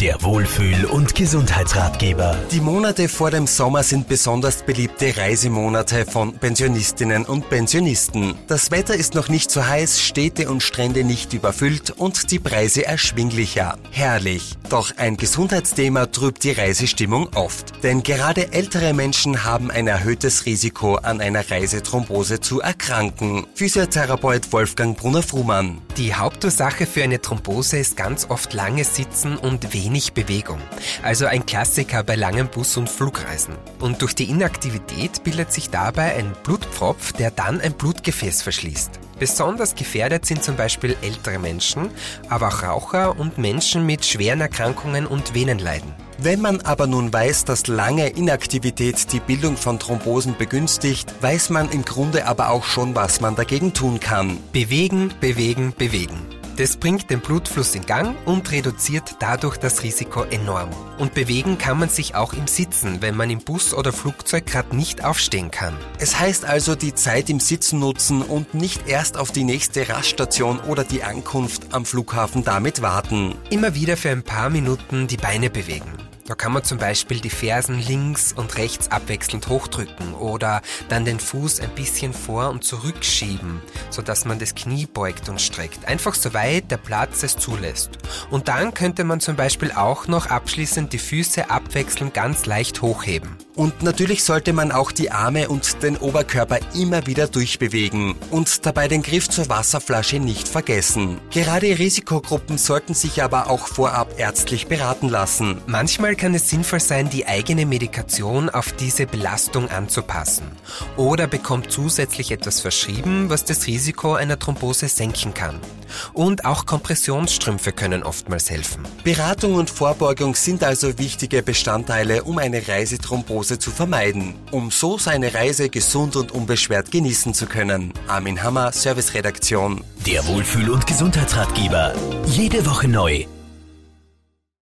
Der Wohlfühl- und Gesundheitsratgeber. Die Monate vor dem Sommer sind besonders beliebte Reisemonate von Pensionistinnen und Pensionisten. Das Wetter ist noch nicht so heiß, Städte und Strände nicht überfüllt und die Preise erschwinglicher. Herrlich. Doch ein Gesundheitsthema trübt die Reisestimmung oft. Denn gerade ältere Menschen haben ein erhöhtes Risiko, an einer Reisethrombose zu erkranken. Physiotherapeut Wolfgang Brunner-Frumann. Die Hauptursache für eine Thrombose ist ganz oft langes Sitzen und wenig Bewegung. Also ein Klassiker bei langen Bus- und Flugreisen. Und durch die Inaktivität bildet sich dabei ein Blutpfropf, der dann ein Blutgefäß verschließt. Besonders gefährdet sind zum Beispiel ältere Menschen, aber auch Raucher und Menschen mit schweren Erkrankungen und Venenleiden. Wenn man aber nun weiß, dass lange Inaktivität die Bildung von Thrombosen begünstigt, weiß man im Grunde aber auch schon, was man dagegen tun kann. Bewegen, bewegen, bewegen. Das bringt den Blutfluss in Gang und reduziert dadurch das Risiko enorm. Und bewegen kann man sich auch im Sitzen, wenn man im Bus oder Flugzeug gerade nicht aufstehen kann. Es heißt also, die Zeit im Sitzen nutzen und nicht erst auf die nächste Raststation oder die Ankunft am Flughafen damit warten. Immer wieder für ein paar Minuten die Beine bewegen. Da kann man zum Beispiel die Fersen links und rechts abwechselnd hochdrücken oder dann den Fuß ein bisschen vor und zurückschieben, sodass man das Knie beugt und streckt. Einfach so weit der Platz es zulässt. Und dann könnte man zum Beispiel auch noch abschließend die Füße abwechselnd ganz leicht hochheben. Und natürlich sollte man auch die Arme und den Oberkörper immer wieder durchbewegen und dabei den Griff zur Wasserflasche nicht vergessen. Gerade Risikogruppen sollten sich aber auch vorab ärztlich beraten lassen. Manchmal kann es sinnvoll sein, die eigene Medikation auf diese Belastung anzupassen. Oder bekommt zusätzlich etwas verschrieben, was das Risiko einer Thrombose senken kann. Und auch Kompressionsstrümpfe können oftmals helfen. Beratung und Vorbeugung sind also wichtige Bestandteile, um eine Reisethrombose zu vermeiden, um so seine Reise gesund und unbeschwert genießen zu können. Armin Hammer, Serviceredaktion. Der Wohlfühl- und Gesundheitsratgeber. Jede Woche neu